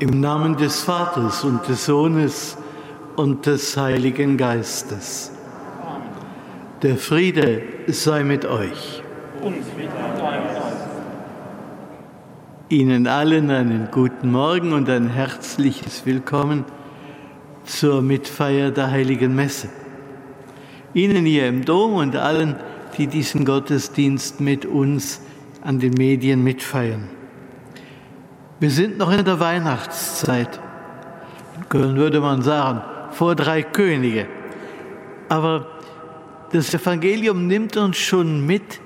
Im Namen des Vaters und des Sohnes und des Heiligen Geistes. Der Friede sei mit euch. Ihnen allen einen guten Morgen und ein herzliches Willkommen zur Mitfeier der Heiligen Messe. Ihnen hier im Dom und allen, die diesen Gottesdienst mit uns an den Medien mitfeiern. Wir sind noch in der Weihnachtszeit. In Köln würde man sagen, vor drei Könige. Aber das Evangelium nimmt uns schon mit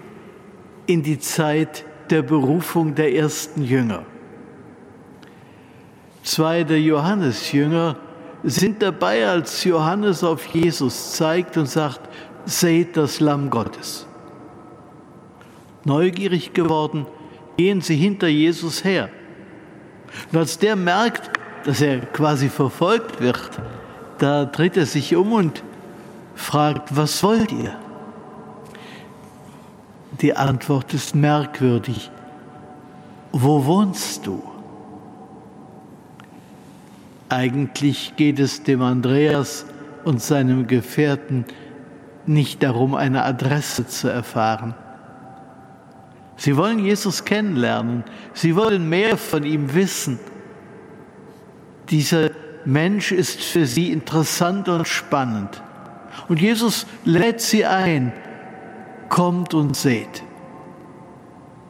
in die Zeit der Berufung der ersten Jünger. Zwei der Johannesjünger sind dabei, als Johannes auf Jesus zeigt und sagt, seht das Lamm Gottes. Neugierig geworden, gehen sie hinter Jesus her. Und als der merkt, dass er quasi verfolgt wird, da dreht er sich um und fragt, was wollt ihr? Die Antwort ist merkwürdig. Wo wohnst du? Eigentlich geht es dem Andreas und seinem Gefährten nicht darum, eine Adresse zu erfahren. Sie wollen Jesus kennenlernen. Sie wollen mehr von ihm wissen. Dieser Mensch ist für sie interessant und spannend. Und Jesus lädt sie ein, kommt und seht.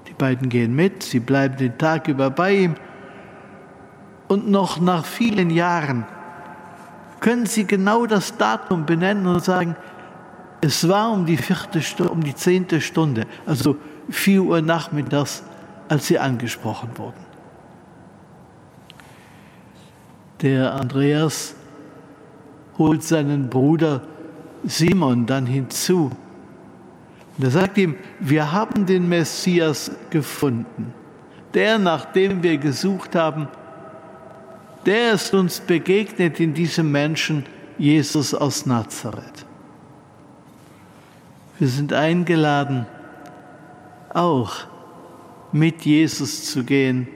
Die beiden gehen mit, sie bleiben den Tag über bei ihm. Und noch nach vielen Jahren können sie genau das Datum benennen und sagen, es war um die vierte Stunde, um die zehnte Stunde, also 4 Uhr nachmittags, als sie angesprochen wurden. Der Andreas holt seinen Bruder Simon dann hinzu. Und er sagt ihm, wir haben den Messias gefunden. Der, nach dem wir gesucht haben, der ist uns begegnet in diesem Menschen, Jesus aus Nazareth. Wir sind eingeladen, auch mit Jesus zu gehen,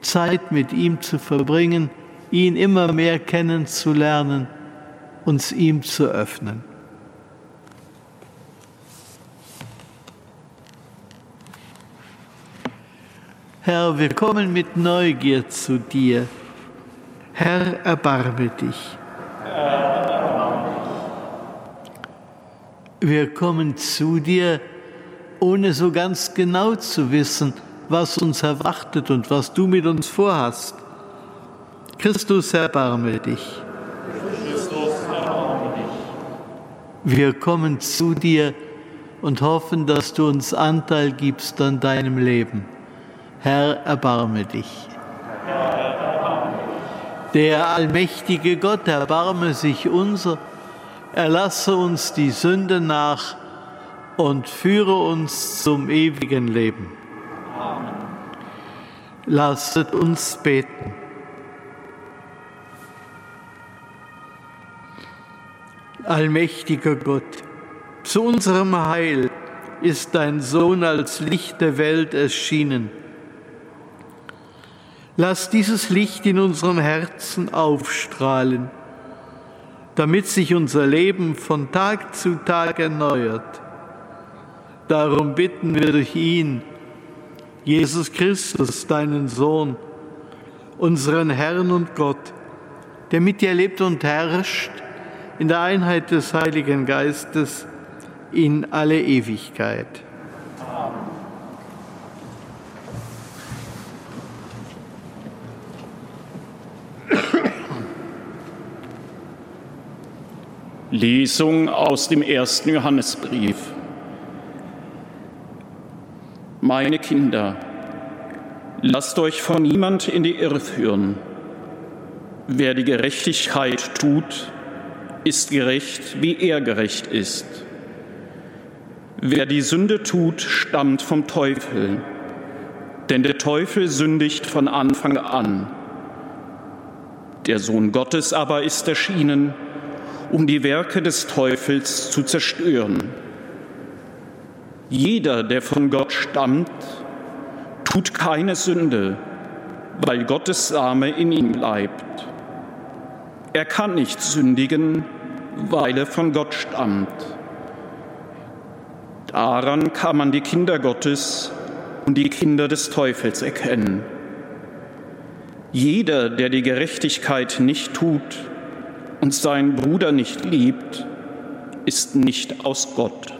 Zeit mit ihm zu verbringen, ihn immer mehr kennenzulernen, uns ihm zu öffnen. Herr, wir kommen mit Neugier zu dir. Herr, erbarme dich. Wir kommen zu dir, ohne so ganz genau zu wissen, was uns erwartet und was du mit uns vorhast. Christus, erbarme dich. Christus, erbarme dich. Wir kommen zu dir und hoffen, dass du uns Anteil gibst an deinem Leben. Herr, erbarme dich. Der allmächtige Gott, erbarme sich unser, erlasse uns die Sünde nach und führe uns zum ewigen Leben. Lasset uns beten. Allmächtiger Gott, zu unserem Heil ist dein Sohn als Licht der Welt erschienen. Lass dieses Licht in unserem Herzen aufstrahlen, damit sich unser Leben von Tag zu Tag erneuert Darum bitten wir durch ihn, Jesus Christus, deinen Sohn, unseren Herrn und Gott, der mit dir lebt und herrscht in der Einheit des Heiligen Geistes in alle Ewigkeit. Lesung aus dem ersten Johannesbrief. Meine Kinder, lasst euch von niemand in die Irre führen. Wer die Gerechtigkeit tut, ist gerecht, wie er gerecht ist. Wer die Sünde tut, stammt vom Teufel, denn der Teufel sündigt von Anfang an. Der Sohn Gottes aber ist erschienen, um die Werke des Teufels zu zerstören. Jeder, der von Gott stammt, tut keine Sünde, weil Gottes Same in ihm bleibt. Er kann nicht sündigen, weil er von Gott stammt. Daran kann man die Kinder Gottes und die Kinder des Teufels erkennen. Jeder, der die Gerechtigkeit nicht tut und seinen Bruder nicht liebt, ist nicht aus Gott.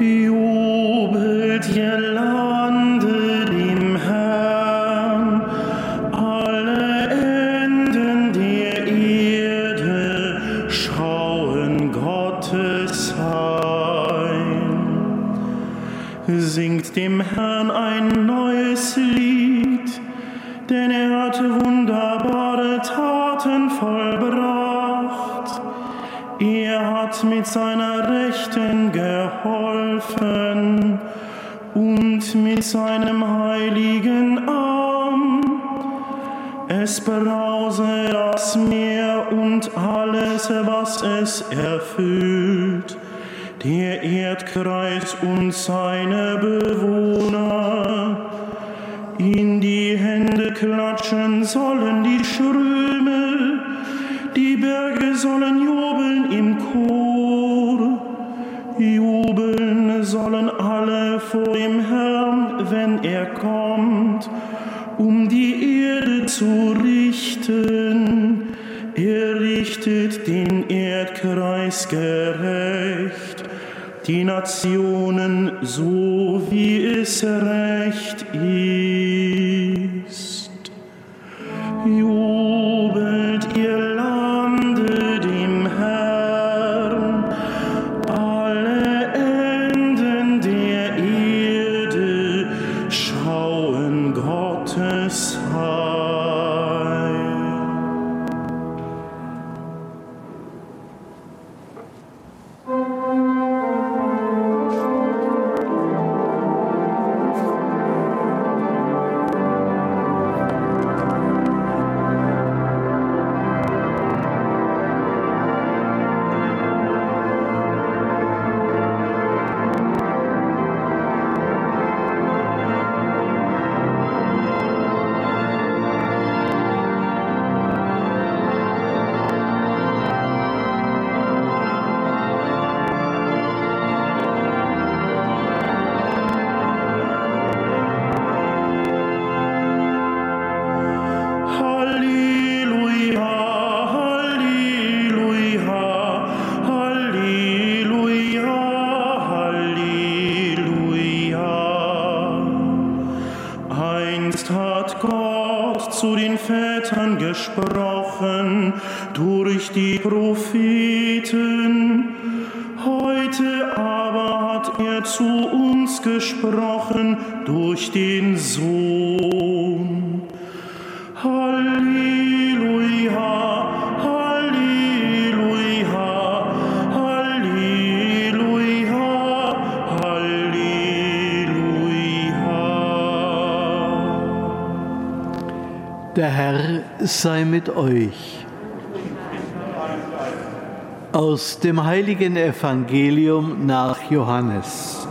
Jubelt ihr dem Herrn, alle Enden der Erde schauen Gottes Heim. Singt dem Herrn ein neues Lied, denn er hat wunderbare Taten vollbracht. Er hat mit seiner seinem heiligen Arm. Es brause das Meer und alles, was es erfüllt, der Erdkreis und seine Bewohner. In die Hände klatschen sollen die Ströme, die Berge sollen jubeln im Chor. Richten. Er richtet den Erdkreis gerecht, die Nationen so wie es recht ist. Zu den Vätern gesprochen durch die Propheten. Heute aber hat er zu uns gesprochen durch den Sohn. Der Herr sei mit euch. Aus dem heiligen Evangelium nach Johannes.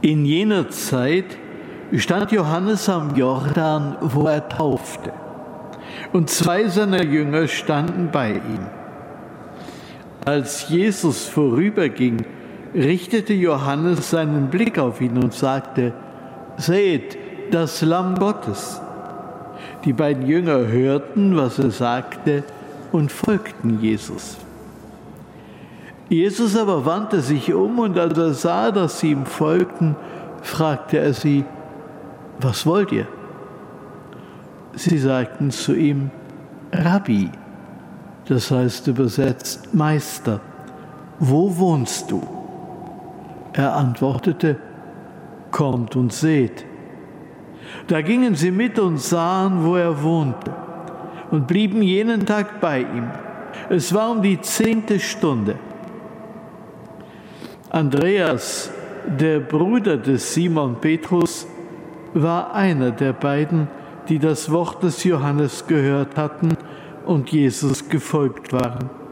In jener Zeit stand Johannes am Jordan, wo er taufte. Und zwei seiner Jünger standen bei ihm. Als Jesus vorüberging, richtete Johannes seinen Blick auf ihn und sagte, Seht, das Lamm Gottes. Die beiden Jünger hörten, was er sagte, und folgten Jesus. Jesus aber wandte sich um und als er sah, dass sie ihm folgten, fragte er sie, was wollt ihr? Sie sagten zu ihm, Rabbi, das heißt übersetzt Meister, wo wohnst du? Er antwortete, kommt und seht. Da gingen sie mit und sahen, wo er wohnte, und blieben jenen Tag bei ihm. Es war um die zehnte Stunde. Andreas, der Bruder des Simon Petrus, war einer der beiden, die das Wort des Johannes gehört hatten und Jesus gefolgt waren.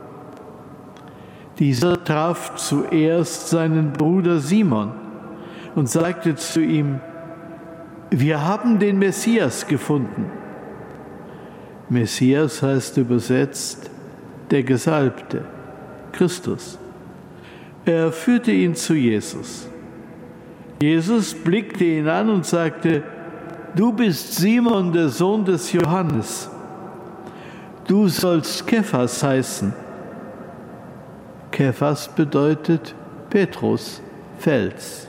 Dieser traf zuerst seinen Bruder Simon und sagte zu ihm, wir haben den Messias gefunden. Messias heißt übersetzt der Gesalbte, Christus. Er führte ihn zu Jesus. Jesus blickte ihn an und sagte, du bist Simon, der Sohn des Johannes. Du sollst Kephas heißen. Kephas bedeutet Petrus, Fels.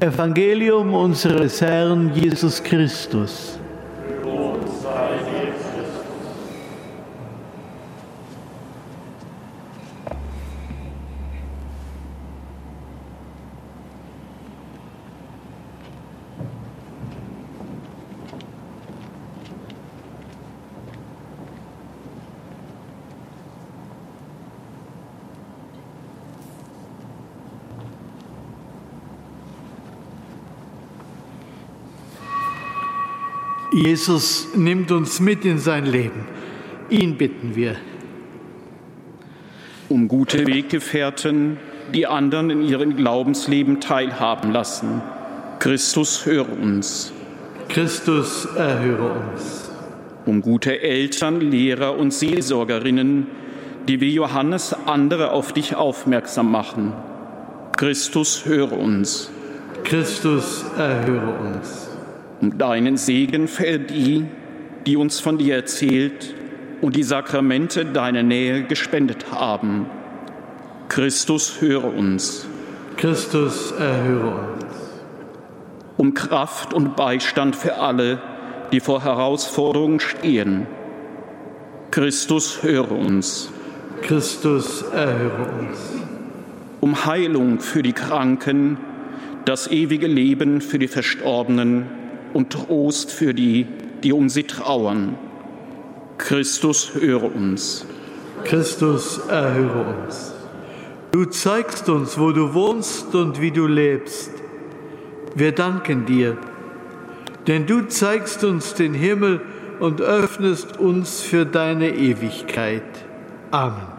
Evangelium unseres Herrn Jesus Christus. Jesus nimmt uns mit in sein Leben. Ihn bitten wir. Um gute Weggefährten, die anderen in ihrem Glaubensleben teilhaben lassen. Christus, höre uns. Christus, erhöre uns. Um gute Eltern, Lehrer und Seelsorgerinnen, die wie Johannes andere auf dich aufmerksam machen. Christus, höre uns. Christus, erhöre uns deinen Segen für die, die uns von dir erzählt und die Sakramente deiner Nähe gespendet haben. Christus, höre uns. Christus, erhöre uns. Um Kraft und Beistand für alle, die vor Herausforderungen stehen. Christus, höre uns. Christus, erhöre uns. Um Heilung für die Kranken, das ewige Leben für die Verstorbenen und Trost für die, die um sie trauern. Christus, höre uns. Christus, erhöre uns. Du zeigst uns, wo du wohnst und wie du lebst. Wir danken dir, denn du zeigst uns den Himmel und öffnest uns für deine Ewigkeit. Amen.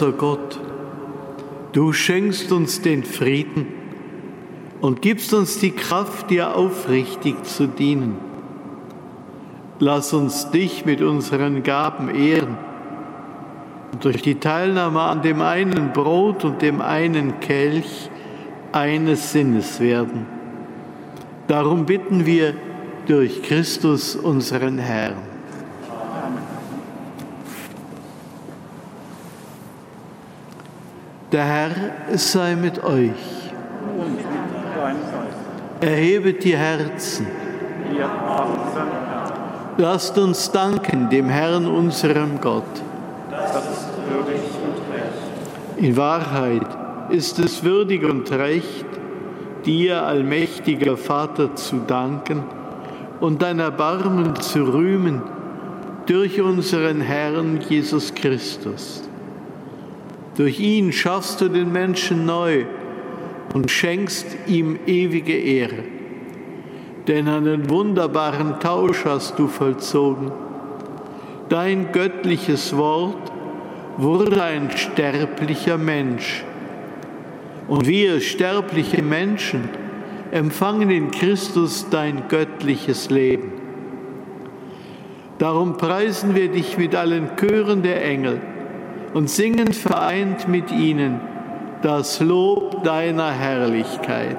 Unser Gott, du schenkst uns den Frieden und gibst uns die Kraft, dir aufrichtig zu dienen. Lass uns dich mit unseren Gaben ehren und durch die Teilnahme an dem einen Brot und dem einen Kelch eines Sinnes werden. Darum bitten wir durch Christus unseren Herrn. Der Herr sei mit euch. Erhebet die Herzen. Lasst uns danken dem Herrn, unserem Gott. In Wahrheit ist es würdig und recht, dir, allmächtiger Vater, zu danken und dein Erbarmen zu rühmen durch unseren Herrn Jesus Christus. Durch ihn schaffst du den Menschen neu und schenkst ihm ewige Ehre. Denn einen wunderbaren Tausch hast du vollzogen. Dein göttliches Wort wurde ein sterblicher Mensch. Und wir, sterbliche Menschen, empfangen in Christus dein göttliches Leben. Darum preisen wir dich mit allen Chören der Engel und singen vereint mit ihnen das Lob deiner Herrlichkeit.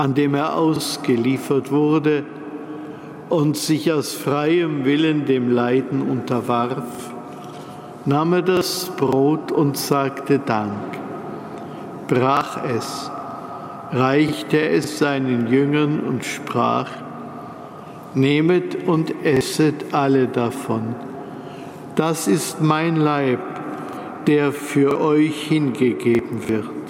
an dem er ausgeliefert wurde und sich aus freiem Willen dem Leiden unterwarf, nahm er das Brot und sagte Dank, brach es, reichte es seinen Jüngern und sprach, Nehmet und esset alle davon. Das ist mein Leib, der für euch hingegeben wird.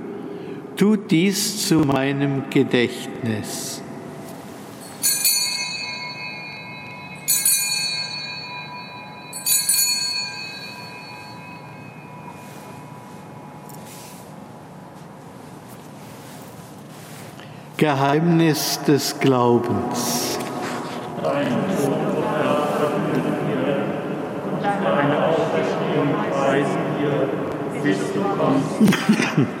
Tut dies zu meinem Gedächtnis. Geheimnis des Glaubens. Deine Auferstehung preisen wir, bis du kommst.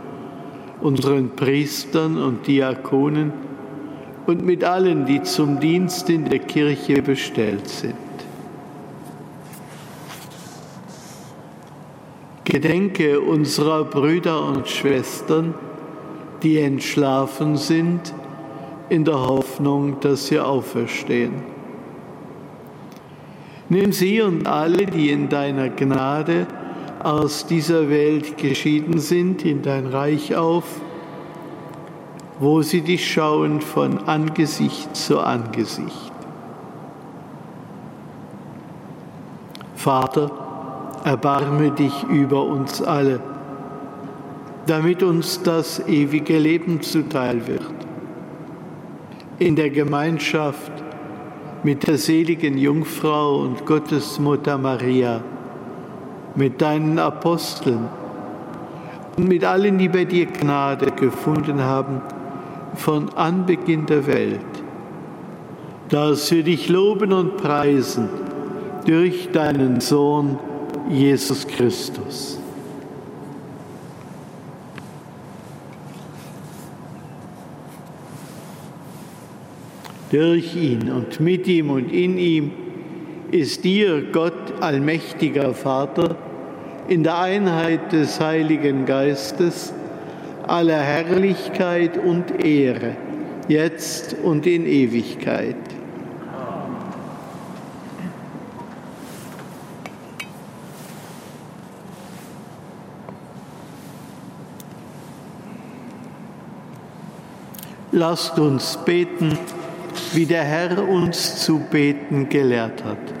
unseren Priestern und Diakonen und mit allen, die zum Dienst in der Kirche bestellt sind. Gedenke unserer Brüder und Schwestern, die entschlafen sind, in der Hoffnung, dass sie auferstehen. Nimm sie und alle, die in deiner Gnade aus dieser Welt geschieden sind, in dein Reich auf, wo sie dich schauen von Angesicht zu Angesicht. Vater, erbarme dich über uns alle, damit uns das ewige Leben zuteil wird. In der Gemeinschaft mit der seligen Jungfrau und Gottesmutter Maria, mit deinen Aposteln und mit allen, die bei dir Gnade gefunden haben, von Anbeginn der Welt, dass wir dich loben und preisen durch deinen Sohn Jesus Christus. Durch ihn und mit ihm und in ihm ist dir, Gott, allmächtiger Vater, in der Einheit des Heiligen Geistes, aller Herrlichkeit und Ehre, jetzt und in Ewigkeit. Lasst uns beten wie der Herr uns zu beten gelehrt hat.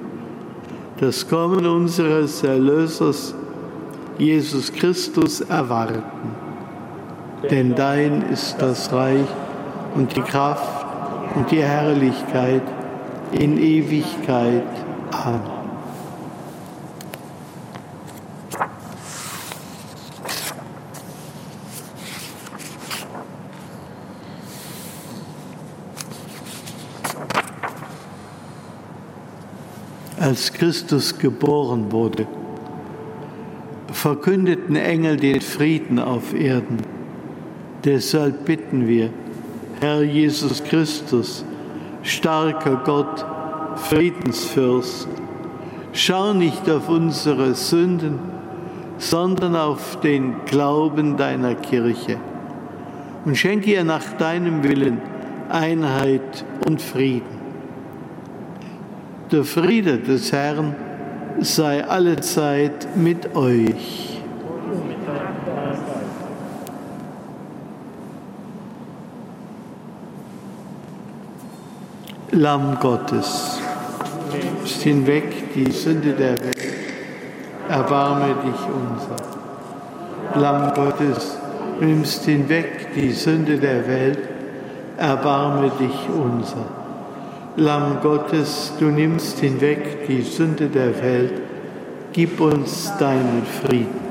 das Kommen unseres Erlösers Jesus Christus erwarten. Denn dein ist das Reich und die Kraft und die Herrlichkeit in Ewigkeit. Amen. Als Christus geboren wurde, verkündeten Engel den Frieden auf Erden. Deshalb bitten wir, Herr Jesus Christus, starker Gott, Friedensfürst, schau nicht auf unsere Sünden, sondern auf den Glauben deiner Kirche und schenke ihr nach deinem Willen Einheit und Frieden der Friede des Herrn sei allezeit mit euch. Lamm Gottes. nimmst hinweg die Sünde der Welt, erbarme dich unser. Lamm Gottes, nimmst hinweg die Sünde der Welt, erbarme dich unser. Lamm Gottes, du nimmst hinweg die Sünde der Welt, gib uns deinen Frieden.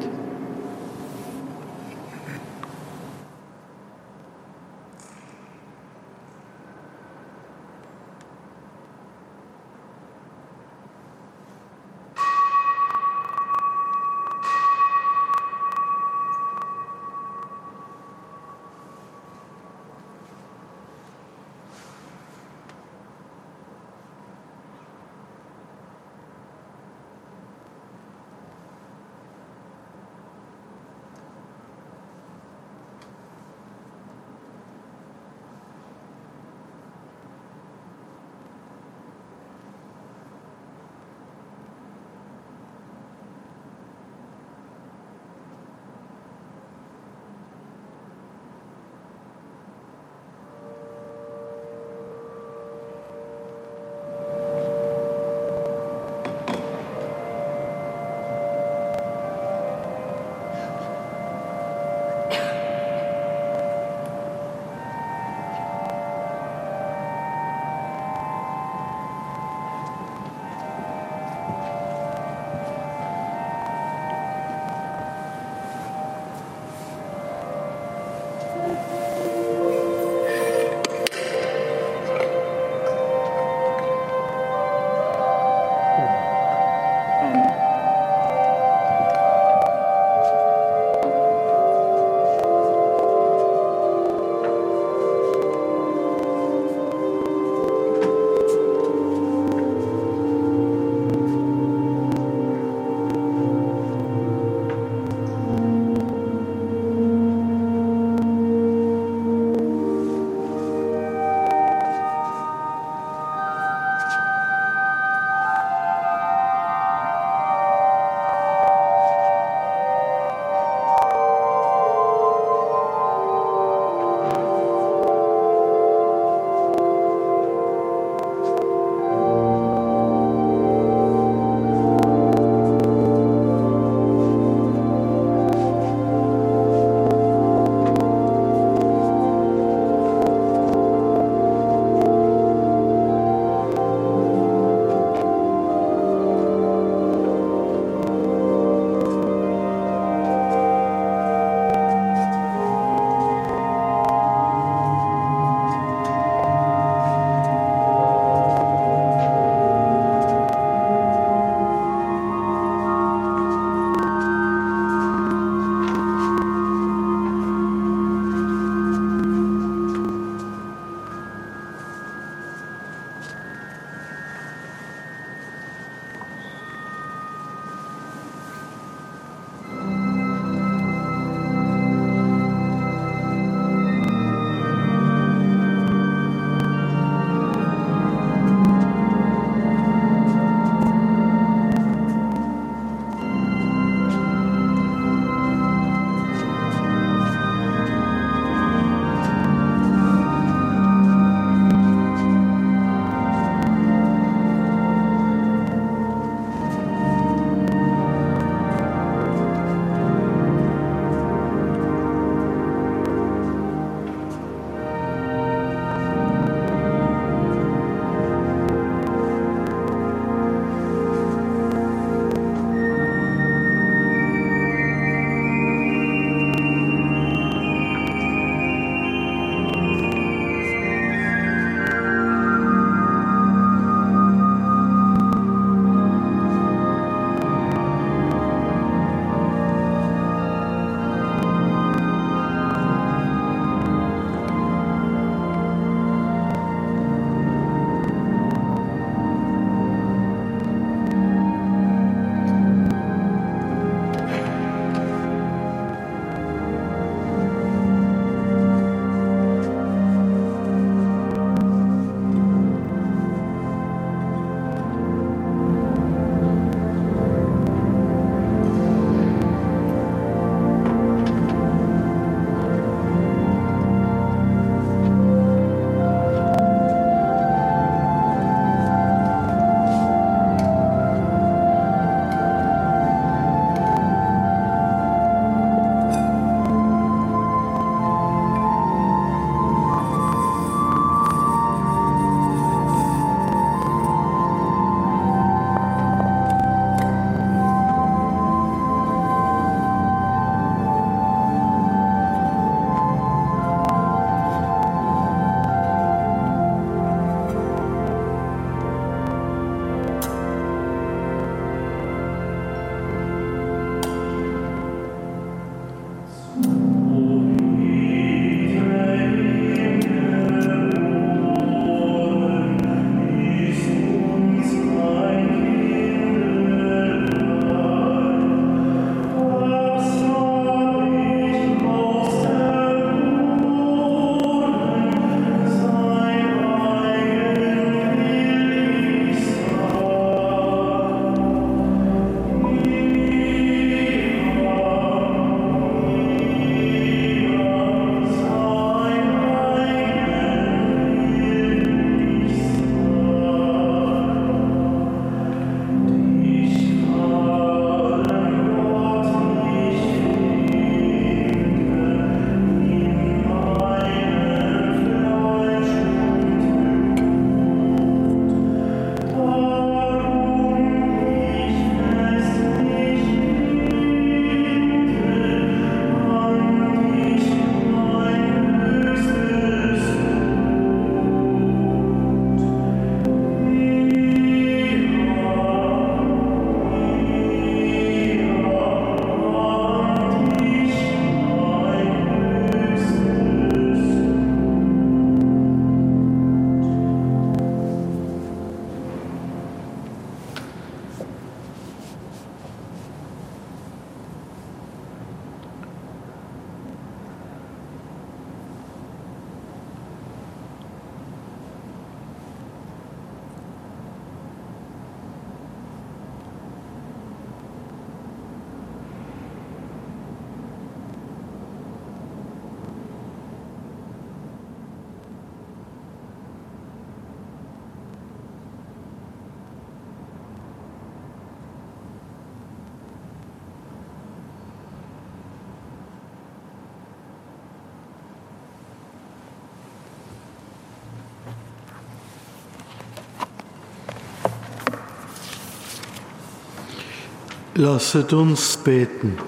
Lasset uns beten.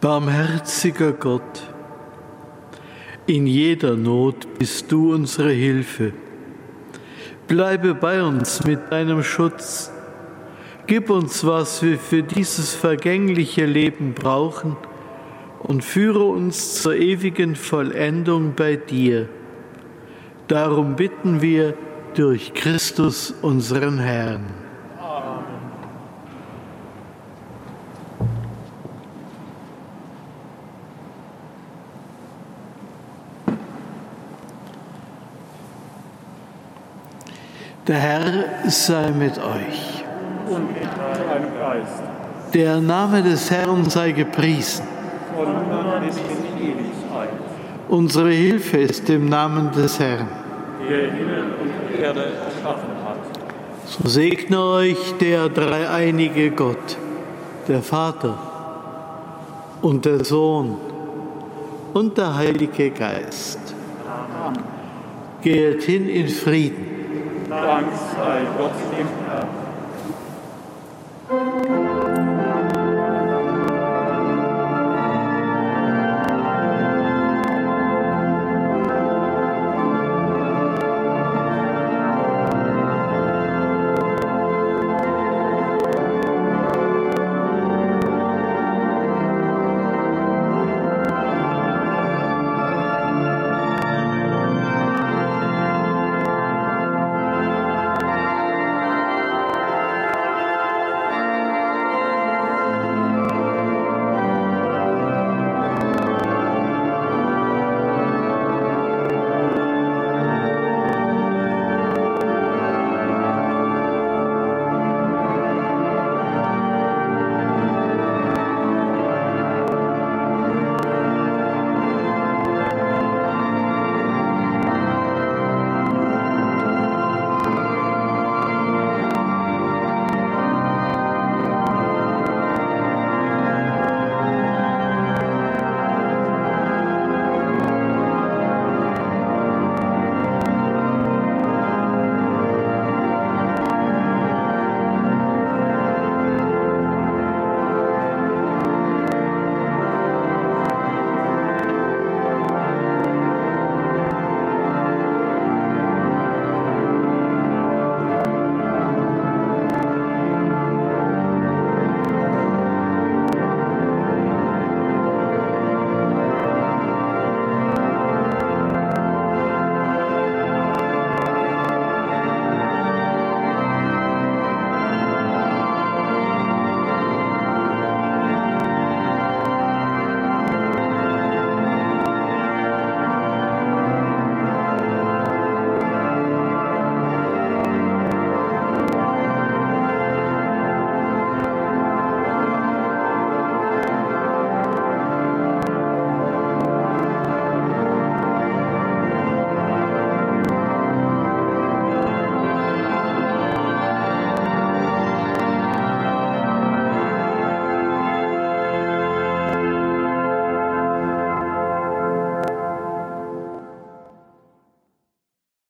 Barmherziger Gott, in jeder Not bist du unsere Hilfe. Bleibe bei uns mit deinem Schutz. Gib uns, was wir für dieses vergängliche Leben brauchen und führe uns zur ewigen Vollendung bei dir. Darum bitten wir durch Christus unseren Herrn. Der Herr sei mit euch. Und mit deinem Geist. Der Name des Herrn sei gepriesen. Von nun bis in Ewigkeit. Unsere Hilfe ist im Namen des Herrn. Der Himmel und Erde erschaffen hat. So segne euch der dreieinige Gott, der Vater und der Sohn und der Heilige Geist. Geht hin in Frieden. Dank sei Gott dem Herrn.